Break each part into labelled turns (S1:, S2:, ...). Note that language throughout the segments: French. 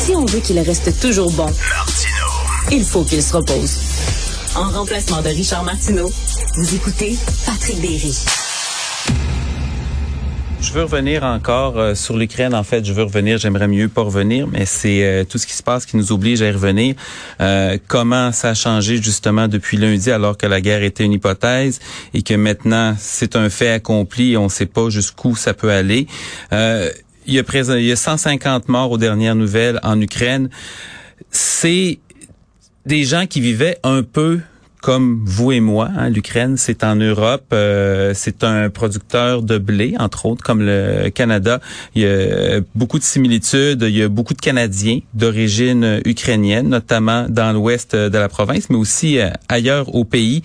S1: Si on veut qu'il reste toujours bon, il faut qu'il se repose. En remplacement de Richard Martineau, vous écoutez Patrick Berry.
S2: Je veux revenir encore euh, sur l'Ukraine. En fait, je veux revenir. J'aimerais mieux pas revenir, mais c'est euh, tout ce qui se passe qui nous oblige à y revenir. Euh, comment ça a changé justement depuis lundi, alors que la guerre était une hypothèse et que maintenant c'est un fait accompli. Et on ne sait pas jusqu'où ça peut aller? Il y a présent, il y a 150 morts aux dernières nouvelles en Ukraine. C'est des gens qui vivaient un peu comme vous et moi. Hein, L'Ukraine, c'est en Europe. Euh, c'est un producteur de blé, entre autres, comme le Canada. Il y a beaucoup de similitudes. Il y a beaucoup de Canadiens d'origine ukrainienne, notamment dans l'ouest de la province, mais aussi euh, ailleurs au pays.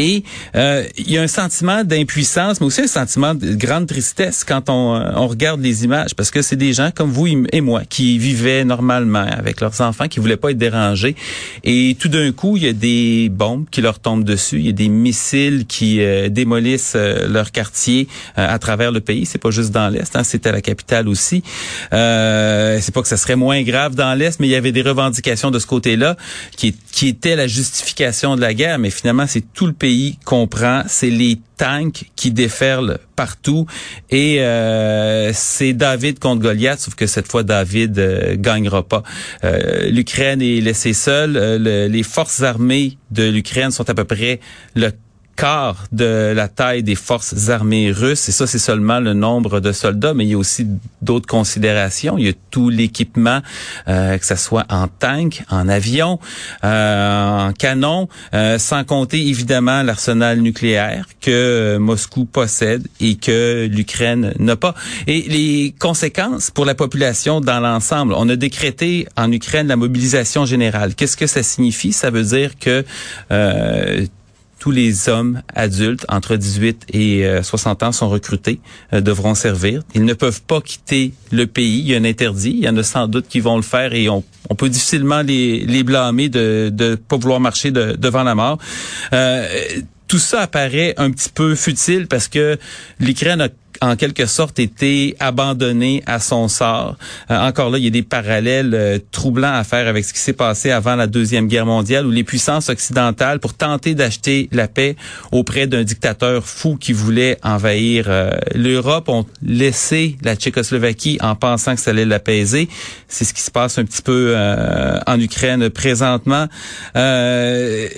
S2: Et euh, il y a un sentiment d'impuissance, mais aussi un sentiment de grande tristesse quand on, euh, on regarde les images, parce que c'est des gens comme vous et moi qui vivaient normalement avec leurs enfants, qui voulaient pas être dérangés. Et tout d'un coup, il y a des bombes qui leur tombent dessus, il y a des missiles qui euh, démolissent leur quartier à travers le pays. C'est pas juste dans l'est, hein, à la capitale aussi. Euh, c'est pas que ça serait moins grave dans l'est, mais il y avait des revendications de ce côté-là qui, qui étaient la justification de la guerre, mais finalement c'est tout le pays comprend, c'est les tanks qui déferlent partout et euh, c'est David contre Goliath, sauf que cette fois David euh, gagnera pas. Euh, L'Ukraine est laissée seule. les forces armées de l'Ukraine sont à peu près le quart de la taille des forces armées russes. Et ça, c'est seulement le nombre de soldats, mais il y a aussi d'autres considérations. Il y a tout l'équipement, euh, que ce soit en tank, en avion, euh, en canon, euh, sans compter évidemment l'arsenal nucléaire que Moscou possède et que l'Ukraine n'a pas. Et les conséquences pour la population dans l'ensemble. On a décrété en Ukraine la mobilisation générale. Qu'est-ce que ça signifie? Ça veut dire que euh, tous les hommes adultes entre 18 et 60 euh, ans sont recrutés, euh, devront servir. Ils ne peuvent pas quitter le pays. Il y a un interdit. Il y en a sans doute qui vont le faire et on, peut difficilement les, les blâmer de ne pas vouloir marcher devant la mort. Euh, tout ça apparaît un petit peu futile parce que l'Ukraine a en quelque sorte été abandonné à son sort. Euh, encore là, il y a des parallèles euh, troublants à faire avec ce qui s'est passé avant la Deuxième Guerre mondiale, où les puissances occidentales, pour tenter d'acheter la paix auprès d'un dictateur fou qui voulait envahir euh, l'Europe, ont laissé la Tchécoslovaquie en pensant que ça allait l'apaiser. C'est ce qui se passe un petit peu en Ukraine présentement. on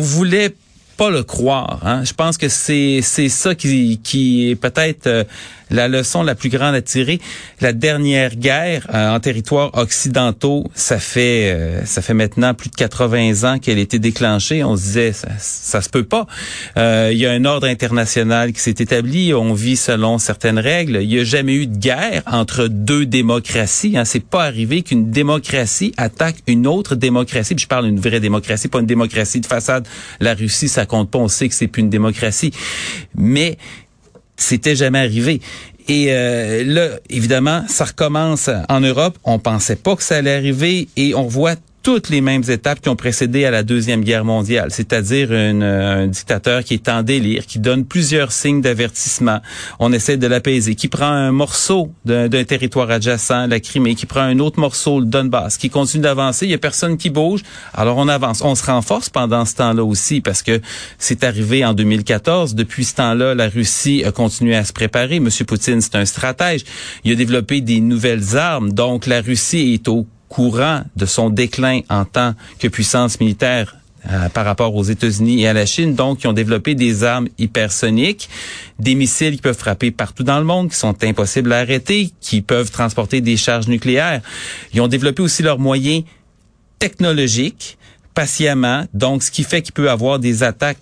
S2: voulait pas le croire. Hein. Je pense que c'est c'est ça qui qui est peut-être euh, la leçon la plus grande à tirer. La dernière guerre euh, en territoire occidentaux, ça fait euh, ça fait maintenant plus de 80 ans qu'elle a été déclenchée. On se disait ça, ça se peut pas. Euh, il y a un ordre international qui s'est établi. On vit selon certaines règles. Il n'y a jamais eu de guerre entre deux démocraties. Hein. C'est pas arrivé qu'une démocratie attaque une autre démocratie. Je parle d'une vraie démocratie, pas une démocratie de façade. La Russie, ça compte pas. On sait que c'est plus une démocratie. Mais c'était jamais arrivé. Et euh, là, évidemment, ça recommence en Europe. On pensait pas que ça allait arriver et on voit toutes les mêmes étapes qui ont précédé à la Deuxième Guerre mondiale, c'est-à-dire un dictateur qui est en délire, qui donne plusieurs signes d'avertissement. On essaie de l'apaiser, qui prend un morceau d'un territoire adjacent, la Crimée, qui prend un autre morceau, le Donbass, qui continue d'avancer. Il y a personne qui bouge. Alors on avance. On se renforce pendant ce temps-là aussi parce que c'est arrivé en 2014. Depuis ce temps-là, la Russie a continué à se préparer. Monsieur Poutine, c'est un stratège. Il a développé des nouvelles armes. Donc la Russie est au courant de son déclin en tant que puissance militaire euh, par rapport aux États-Unis et à la Chine. Donc, ils ont développé des armes hypersoniques, des missiles qui peuvent frapper partout dans le monde, qui sont impossibles à arrêter, qui peuvent transporter des charges nucléaires. Ils ont développé aussi leurs moyens technologiques patiemment, donc ce qui fait qu'il peut avoir des attaques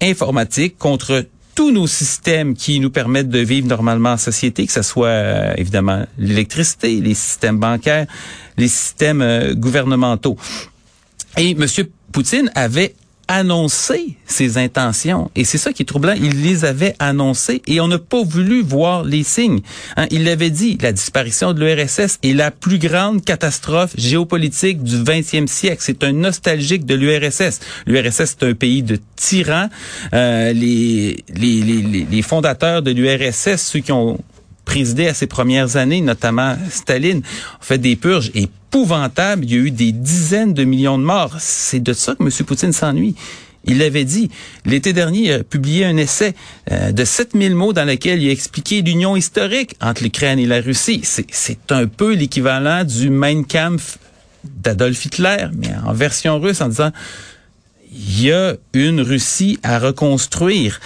S2: informatiques contre tous nos systèmes qui nous permettent de vivre normalement en société, que ce soit euh, évidemment l'électricité, les systèmes bancaires, les systèmes euh, gouvernementaux. Et M. Poutine avait annoncé ses intentions. Et c'est ça qui est troublant. Il les avait annoncées et on n'a pas voulu voir les signes. Hein, il l'avait dit, la disparition de l'URSS est la plus grande catastrophe géopolitique du 20e siècle. C'est un nostalgique de l'URSS. L'URSS, c'est un pays de tyrans. Euh, les, les, les, les fondateurs de l'URSS, ceux qui ont présidé à ses premières années, notamment Staline, ont fait des purges Il y a eu des dizaines de millions de morts. C'est de ça que M. Poutine s'ennuie. Il l'avait dit. L'été dernier, il a publié un essai euh, de 7000 mots dans lequel il a expliqué l'union historique entre l'Ukraine et la Russie. C'est un peu l'équivalent du Mein Kampf d'Adolf Hitler, mais en version russe, en disant il y a une Russie à reconstruire.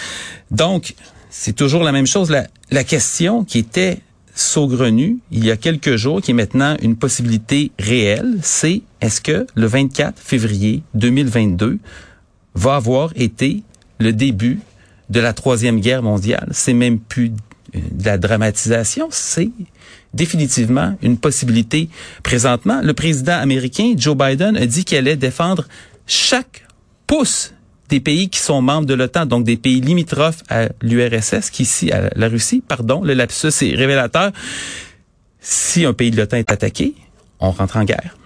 S2: Donc, c'est toujours la même chose. La, la question qui était saugrenue il y a quelques jours, qui est maintenant une possibilité réelle, c'est est-ce que le 24 février 2022 va avoir été le début de la troisième guerre mondiale? C'est même plus de la dramatisation, c'est définitivement une possibilité présentement. Le président américain Joe Biden a dit qu'il allait défendre chaque pouce des pays qui sont membres de l'OTAN, donc des pays limitrophes à l'URSS, qui ici, à la Russie, pardon, le lapsus est révélateur. Si un pays de l'OTAN est attaqué, on rentre en guerre.